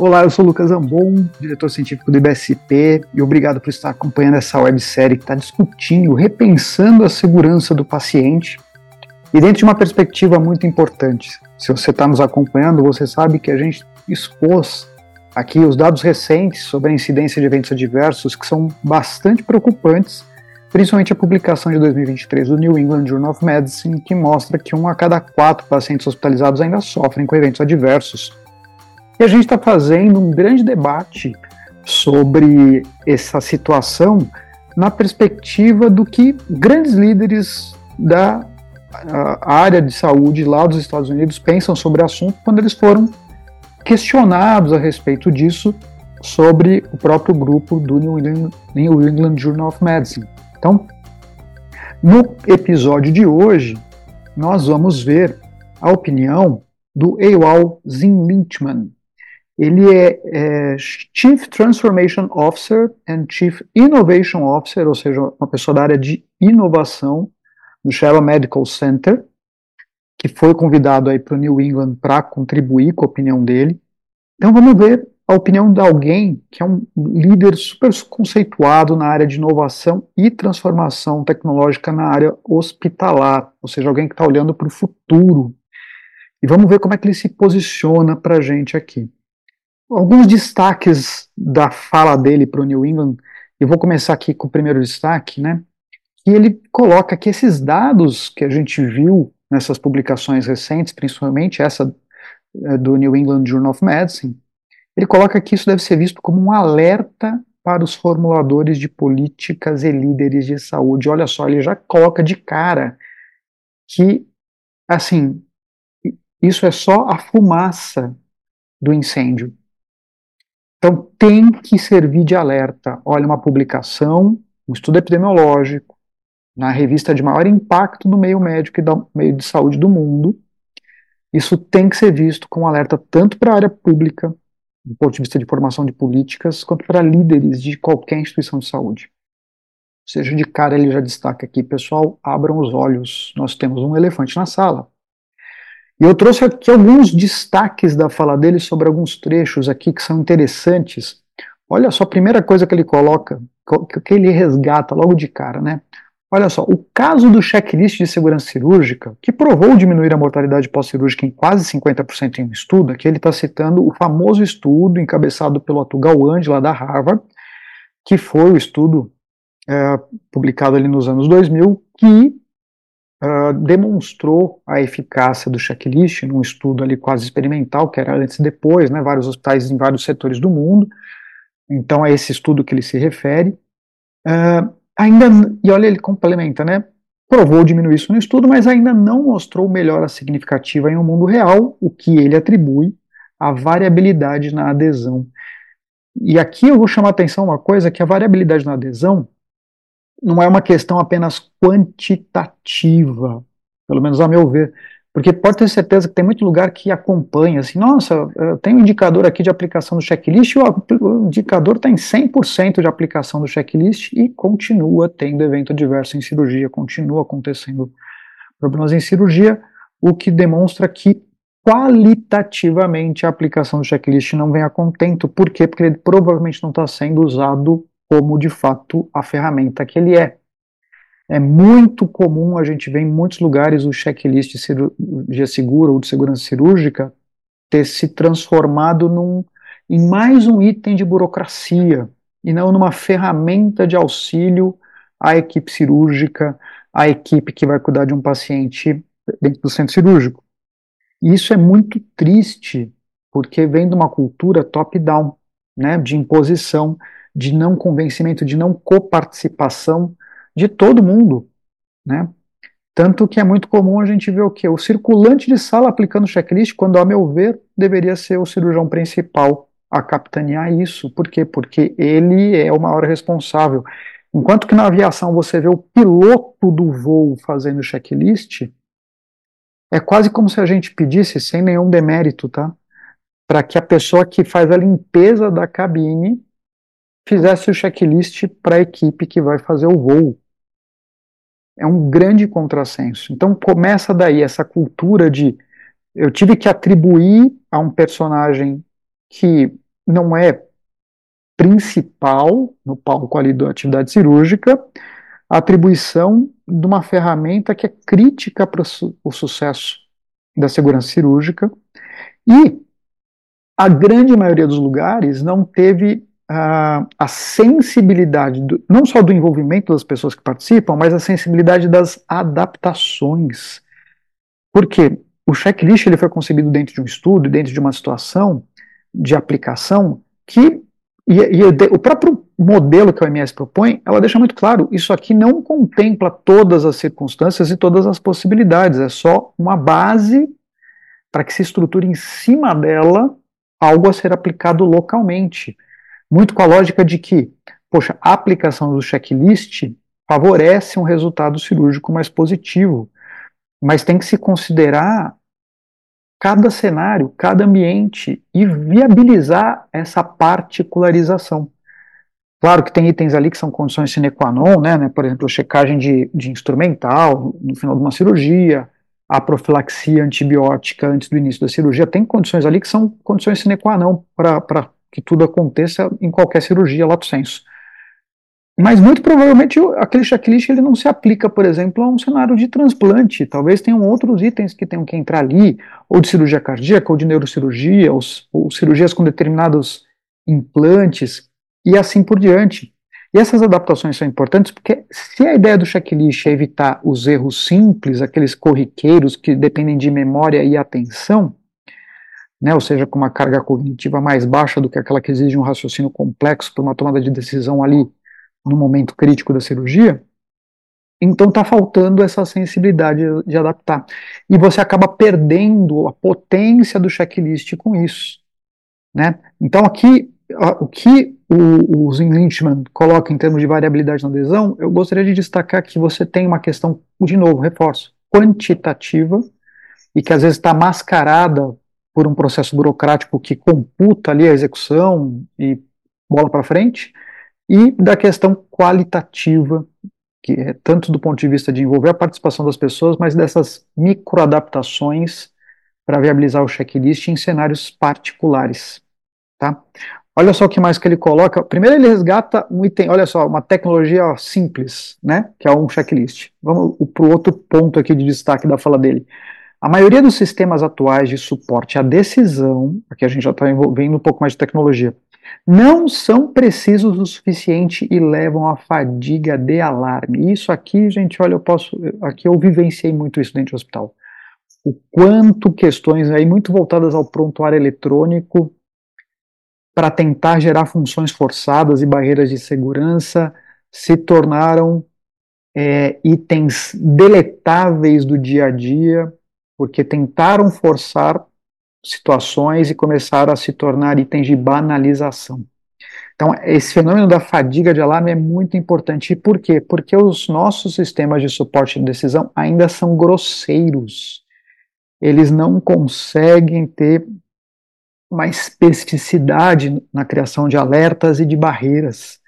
Olá, eu sou o Lucas Ambon, diretor científico do IBSP, e obrigado por estar acompanhando essa websérie que está discutindo, repensando a segurança do paciente, e dentro de uma perspectiva muito importante. Se você está nos acompanhando, você sabe que a gente expôs aqui os dados recentes sobre a incidência de eventos adversos que são bastante preocupantes, principalmente a publicação de 2023 do New England Journal of Medicine, que mostra que um a cada quatro pacientes hospitalizados ainda sofrem com eventos adversos e a gente está fazendo um grande debate sobre essa situação na perspectiva do que grandes líderes da área de saúde lá dos Estados Unidos pensam sobre o assunto quando eles foram questionados a respeito disso sobre o próprio grupo do New England, New England Journal of Medicine. Então, no episódio de hoje, nós vamos ver a opinião do Ewal Zinlinchman, ele é, é, Chief Transformation Officer and Chief Innovation Officer, ou seja, uma pessoa da área de inovação do Sheba Medical Center, que foi convidado aí para o New England para contribuir com a opinião dele. Então vamos ver a opinião de alguém que é um líder super conceituado na área de inovação e transformação tecnológica na área hospitalar, ou seja, alguém que está olhando para o futuro. E vamos ver como é que ele se posiciona para a gente aqui alguns destaques da fala dele para o New England. Eu vou começar aqui com o primeiro destaque, né? Que ele coloca que esses dados que a gente viu nessas publicações recentes, principalmente essa eh, do New England Journal of Medicine, ele coloca que isso deve ser visto como um alerta para os formuladores de políticas e líderes de saúde. Olha só, ele já coloca de cara que, assim, isso é só a fumaça do incêndio. Então, tem que servir de alerta. Olha, uma publicação, um estudo epidemiológico, na revista de maior impacto no meio médico e do meio de saúde do mundo, isso tem que ser visto como alerta tanto para a área pública, do ponto de vista de formação de políticas, quanto para líderes de qualquer instituição de saúde. Seja, de cara ele já destaca aqui, pessoal, abram os olhos, nós temos um elefante na sala. E eu trouxe aqui alguns destaques da fala dele sobre alguns trechos aqui que são interessantes. Olha só, a primeira coisa que ele coloca, que ele resgata logo de cara, né? Olha só, o caso do checklist de segurança cirúrgica, que provou diminuir a mortalidade pós-cirúrgica em quase 50% em um estudo, aqui ele está citando o famoso estudo encabeçado pelo Atugal Gawande, lá da Harvard, que foi o estudo é, publicado ali nos anos 2000, que uh, demonstrou a eficácia do checklist num estudo ali quase experimental, que era antes e depois, né, vários hospitais em vários setores do mundo. Então é esse estudo que ele se refere. Uh, ainda, e olha, ele complementa, né? Provou diminuir isso no estudo, mas ainda não mostrou melhora significativa em um mundo real, o que ele atribui à variabilidade na adesão. E aqui eu vou chamar a atenção uma coisa, que a variabilidade na adesão não é uma questão apenas quantitativa, pelo menos a meu ver, porque pode ter certeza que tem muito lugar que acompanha, assim, nossa, tem um indicador aqui de aplicação do checklist, o indicador está em 100% de aplicação do checklist e continua tendo evento adverso em cirurgia, continua acontecendo problemas em cirurgia, o que demonstra que qualitativamente a aplicação do checklist não vem a contento. Por quê? Porque ele provavelmente não está sendo usado como de fato a ferramenta que ele é. É muito comum a gente ver em muitos lugares o checklist de cirurgia segura ou de segurança cirúrgica ter se transformado num, em mais um item de burocracia e não numa ferramenta de auxílio à equipe cirúrgica, à equipe que vai cuidar de um paciente dentro do centro cirúrgico. E isso é muito triste, porque vem de uma cultura top-down, né, de imposição, de não convencimento, de não coparticipação de todo mundo, né? Tanto que é muito comum a gente ver o que? O circulante de sala aplicando checklist, quando, a meu ver, deveria ser o cirurgião principal a capitanear isso. Por quê? Porque ele é o maior responsável. Enquanto que na aviação você vê o piloto do voo fazendo checklist, é quase como se a gente pedisse, sem nenhum demérito, tá? Para que a pessoa que faz a limpeza da cabine fizesse o checklist para a equipe que vai fazer o voo. É um grande contrassenso. Então começa daí essa cultura de eu tive que atribuir a um personagem que não é principal no palco ali da atividade cirúrgica a atribuição de uma ferramenta que é crítica para o sucesso da segurança cirúrgica e a grande maioria dos lugares não teve a, a sensibilidade, do, não só do envolvimento das pessoas que participam, mas a sensibilidade das adaptações. Porque o checklist ele foi concebido dentro de um estudo, dentro de uma situação de aplicação que e, e o próprio modelo que a OMS propõe, ela deixa muito claro, isso aqui não contempla todas as circunstâncias e todas as possibilidades, é só uma base para que se estruture em cima dela algo a ser aplicado localmente. Muito com a lógica de que, poxa, a aplicação do checklist favorece um resultado cirúrgico mais positivo, mas tem que se considerar cada cenário, cada ambiente e viabilizar essa particularização. Claro que tem itens ali que são condições sine qua non, né, né por exemplo, checagem de, de instrumental no final de uma cirurgia, a profilaxia antibiótica antes do início da cirurgia, tem condições ali que são condições sine qua non para que tudo aconteça em qualquer cirurgia, lato sensu. Mas muito provavelmente aquele checklist ele não se aplica, por exemplo, a um cenário de transplante. Talvez tenham outros itens que tenham que entrar ali, ou de cirurgia cardíaca, ou de neurocirurgia, ou, ou cirurgias com determinados implantes, e assim por diante. E essas adaptações são importantes porque se a ideia do checklist é evitar os erros simples, aqueles corriqueiros que dependem de memória e atenção, né, ou seja, com uma carga cognitiva mais baixa do que aquela que exige um raciocínio complexo para uma tomada de decisão ali no momento crítico da cirurgia, então está faltando essa sensibilidade de adaptar. E você acaba perdendo a potência do checklist com isso. Né? Então aqui, o que o, o Lynchman coloca em termos de variabilidade na adesão, eu gostaria de destacar que você tem uma questão, de novo, reforço, quantitativa, e que às vezes está mascarada por um processo burocrático que computa ali a execução e bola para frente, e da questão qualitativa, que é tanto do ponto de vista de envolver a participação das pessoas, mas dessas microadaptações para viabilizar o checklist em cenários particulares. Tá? Olha só o que mais que ele coloca. Primeiro ele resgata um item, olha só, uma tecnologia simples, né, que é um checklist. Vamos para o outro ponto aqui de destaque da fala dele. A maioria dos sistemas atuais de suporte à decisão, aqui a gente já está envolvendo um pouco mais de tecnologia, não são precisos o suficiente e levam à fadiga de alarme. Isso aqui, gente, olha, eu posso, aqui eu vivenciei muito isso dentro do hospital. O quanto questões aí muito voltadas ao prontuário eletrônico para tentar gerar funções forçadas e barreiras de segurança se tornaram é, itens deletáveis do dia a dia, porque tentaram forçar situações e começaram a se tornar itens de banalização. Então, esse fenômeno da fadiga de alarme é muito importante. E por quê? Porque os nossos sistemas de suporte de decisão ainda são grosseiros. Eles não conseguem ter uma especificidade na criação de alertas e de barreiras.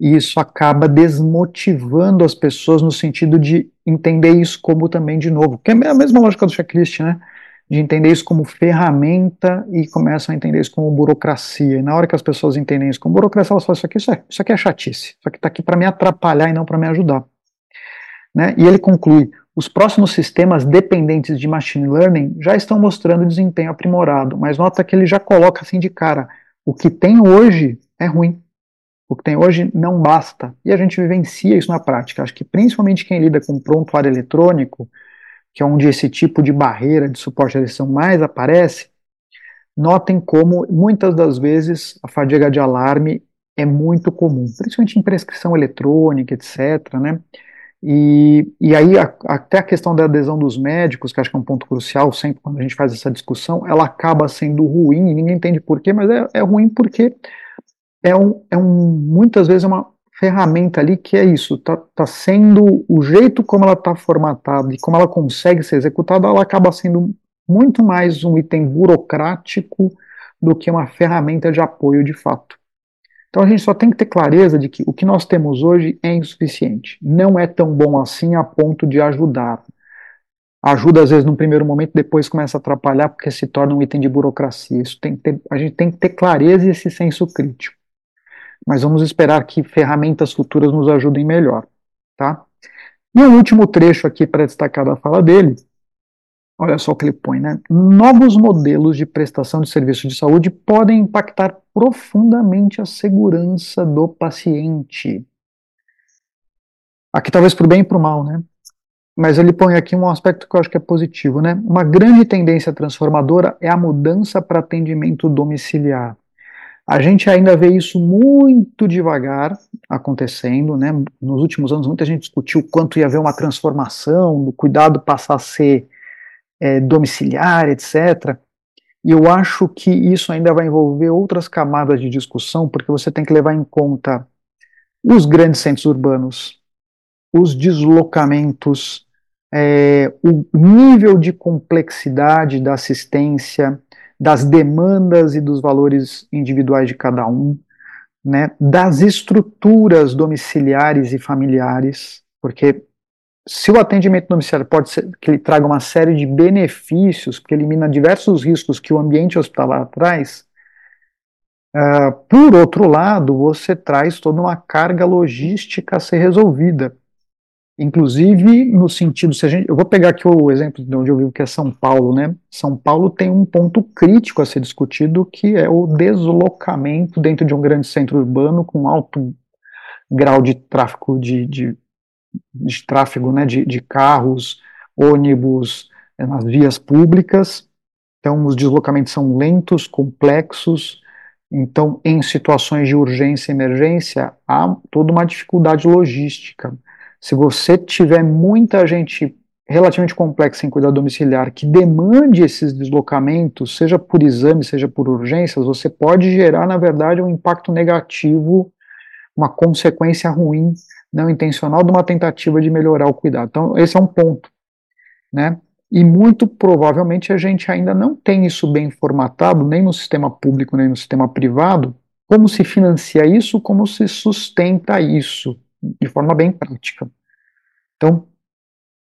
E isso acaba desmotivando as pessoas no sentido de entender isso como também de novo, que é a mesma lógica do checklist, né? De entender isso como ferramenta e começam a entender isso como burocracia. E na hora que as pessoas entendem isso como burocracia, elas falam: Isso aqui, isso, é, isso aqui é chatice, isso aqui está aqui para me atrapalhar e não para me ajudar. Né? E ele conclui: os próximos sistemas dependentes de machine learning já estão mostrando desempenho aprimorado, mas nota que ele já coloca assim de cara: o que tem hoje é ruim. O que tem hoje não basta. E a gente vivencia isso na prática. Acho que principalmente quem lida com prontuário eletrônico, que é onde esse tipo de barreira de suporte à lição mais aparece, notem como muitas das vezes a fadiga de alarme é muito comum, principalmente em prescrição eletrônica, etc. Né? E, e aí, a, até a questão da adesão dos médicos, que acho que é um ponto crucial, sempre quando a gente faz essa discussão, ela acaba sendo ruim, ninguém entende por quê, mas é, é ruim porque é, um, é um, muitas vezes é uma ferramenta ali que é isso, está tá sendo o jeito como ela está formatada e como ela consegue ser executada, ela acaba sendo muito mais um item burocrático do que uma ferramenta de apoio de fato. Então a gente só tem que ter clareza de que o que nós temos hoje é insuficiente. Não é tão bom assim a ponto de ajudar. ajuda às vezes num primeiro momento, depois começa a atrapalhar porque se torna um item de burocracia. Isso tem ter, a gente tem que ter clareza e esse senso crítico. Mas vamos esperar que ferramentas futuras nos ajudem melhor, tá? E um último trecho aqui para destacar da fala dele, olha só o que ele põe, né? Novos modelos de prestação de serviço de saúde podem impactar profundamente a segurança do paciente. Aqui talvez para o bem e para o mal, né? Mas ele põe aqui um aspecto que eu acho que é positivo, né? Uma grande tendência transformadora é a mudança para atendimento domiciliar. A gente ainda vê isso muito devagar acontecendo, né? Nos últimos anos, muita gente discutiu quanto ia haver uma transformação, o cuidado passar a ser é, domiciliar, etc. E eu acho que isso ainda vai envolver outras camadas de discussão, porque você tem que levar em conta os grandes centros urbanos, os deslocamentos, é, o nível de complexidade da assistência, das demandas e dos valores individuais de cada um, né, das estruturas domiciliares e familiares, porque se o atendimento domiciliar pode ser que ele traga uma série de benefícios, que elimina diversos riscos que o ambiente hospitalar traz, uh, por outro lado, você traz toda uma carga logística a ser resolvida. Inclusive, no sentido, se a gente, eu vou pegar aqui o exemplo de onde eu vivo, que é São Paulo, né? São Paulo tem um ponto crítico a ser discutido, que é o deslocamento dentro de um grande centro urbano com alto grau de tráfego de, de, de tráfego, né, de, de carros, ônibus, é, nas vias públicas. Então, os deslocamentos são lentos, complexos. Então, em situações de urgência e emergência, há toda uma dificuldade logística se você tiver muita gente relativamente complexa em cuidado domiciliar que demande esses deslocamentos, seja por exame, seja por urgências, você pode gerar, na verdade, um impacto negativo, uma consequência ruim, não intencional, de uma tentativa de melhorar o cuidado. Então, esse é um ponto, né? E muito provavelmente a gente ainda não tem isso bem formatado, nem no sistema público, nem no sistema privado, como se financia isso, como se sustenta isso de forma bem prática. Então,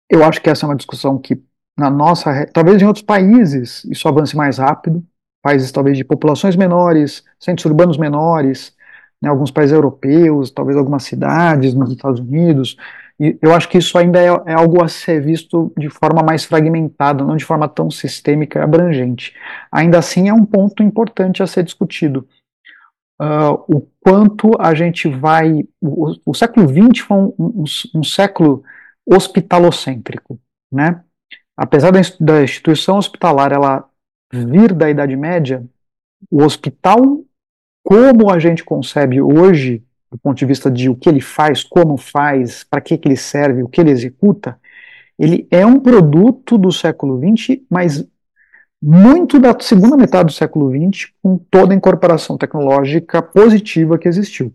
eu acho que essa é uma discussão que, na nossa. Talvez em outros países isso avance mais rápido, países talvez de populações menores, centros urbanos menores, né, alguns países europeus, talvez algumas cidades nos Estados Unidos. E eu acho que isso ainda é, é algo a ser visto de forma mais fragmentada, não de forma tão sistêmica e abrangente. Ainda assim, é um ponto importante a ser discutido uh, o quanto a gente vai. O, o século XX foi um, um, um, século hospitalocêntrico, né? Apesar da, da instituição hospitalar ela vir da Idade Média, o hospital, como a gente concebe hoje, do ponto de vista de o que ele faz, como faz, para que, que ele serve, o que ele executa, ele é um produto do século XX, mas muito da segunda metade do século XX, com toda a incorporação tecnológica positiva que existiu.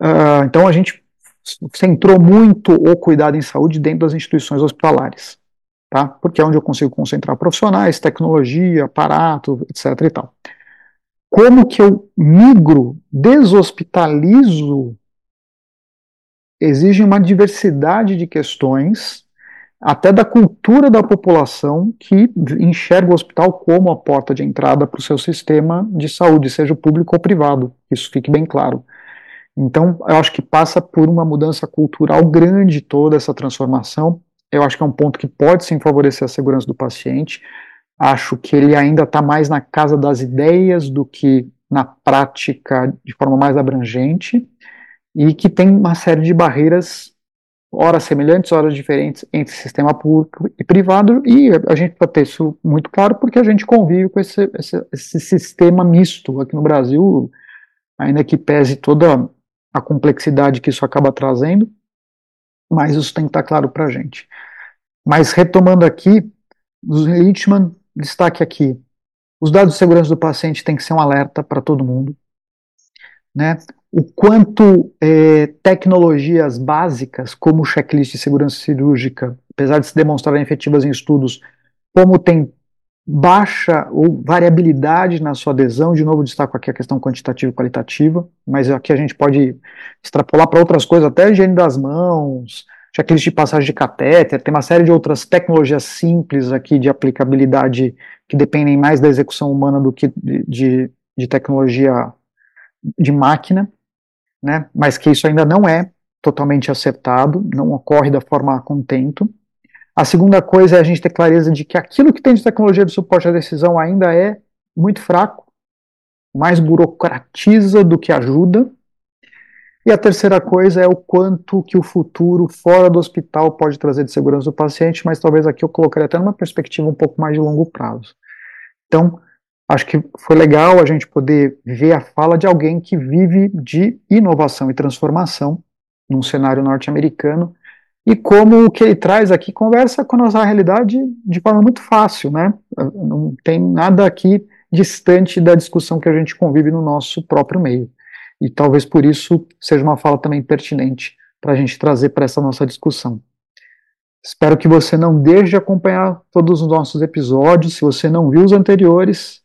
Uh, então a gente centrou muito o cuidado em saúde dentro das instituições hospitalares, tá? Porque é onde eu consigo concentrar profissionais, tecnologia, aparato, etc. e tal. Como que eu migro, deshospitalizo, exige uma diversidade de questões até da cultura da população que enxerga o hospital como a porta de entrada para o seu sistema de saúde, seja público ou privado. Isso fique bem claro. Então, eu acho que passa por uma mudança cultural grande toda essa transformação. Eu acho que é um ponto que pode sim favorecer a segurança do paciente. Acho que ele ainda está mais na casa das ideias do que na prática de forma mais abrangente e que tem uma série de barreiras horas semelhantes, horas diferentes entre sistema público e privado, e a gente precisa ter isso muito claro porque a gente convive com esse, esse, esse sistema misto aqui no Brasil, ainda que pese toda a complexidade que isso acaba trazendo, mas isso tem que estar claro para a gente. Mas retomando aqui, os Lichtman destaque aqui, os dados de segurança do paciente têm que ser um alerta para todo mundo, né? o quanto é, tecnologias básicas, como o checklist de segurança cirúrgica, apesar de se demonstrarem efetivas em estudos, como tem baixa ou variabilidade na sua adesão, de novo destaco aqui a questão quantitativa e qualitativa, mas aqui a gente pode extrapolar para outras coisas, até higiene das mãos, checklist de passagem de catéter, tem uma série de outras tecnologias simples aqui de aplicabilidade que dependem mais da execução humana do que de, de, de tecnologia de máquina, né? Mas que isso ainda não é totalmente acertado, não ocorre da forma a contento. A segunda coisa é a gente ter clareza de que aquilo que tem de tecnologia de suporte à decisão ainda é muito fraco, mais burocratiza do que ajuda. E a terceira coisa é o quanto que o futuro fora do hospital pode trazer de segurança do paciente, mas talvez aqui eu colocaria até numa perspectiva um pouco mais de longo prazo. Então, acho que foi legal a gente poder ver a fala de alguém que vive de inovação e transformação num cenário norte-americano e como o que ele traz aqui conversa com a nossa realidade de forma muito fácil, né? Não tem nada aqui distante da discussão que a gente convive no nosso próprio meio. E talvez por isso seja uma fala também pertinente para a gente trazer para essa nossa discussão. Espero que você não deixe de acompanhar todos os nossos episódios. Se você não viu os anteriores,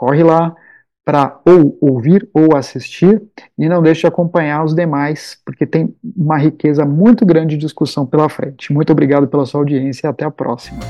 corre lá, para ou ouvir ou assistir e não deixe de acompanhar os demais, porque tem uma riqueza muito grande de discussão pela frente. Muito obrigado pela sua audiência e até a próxima.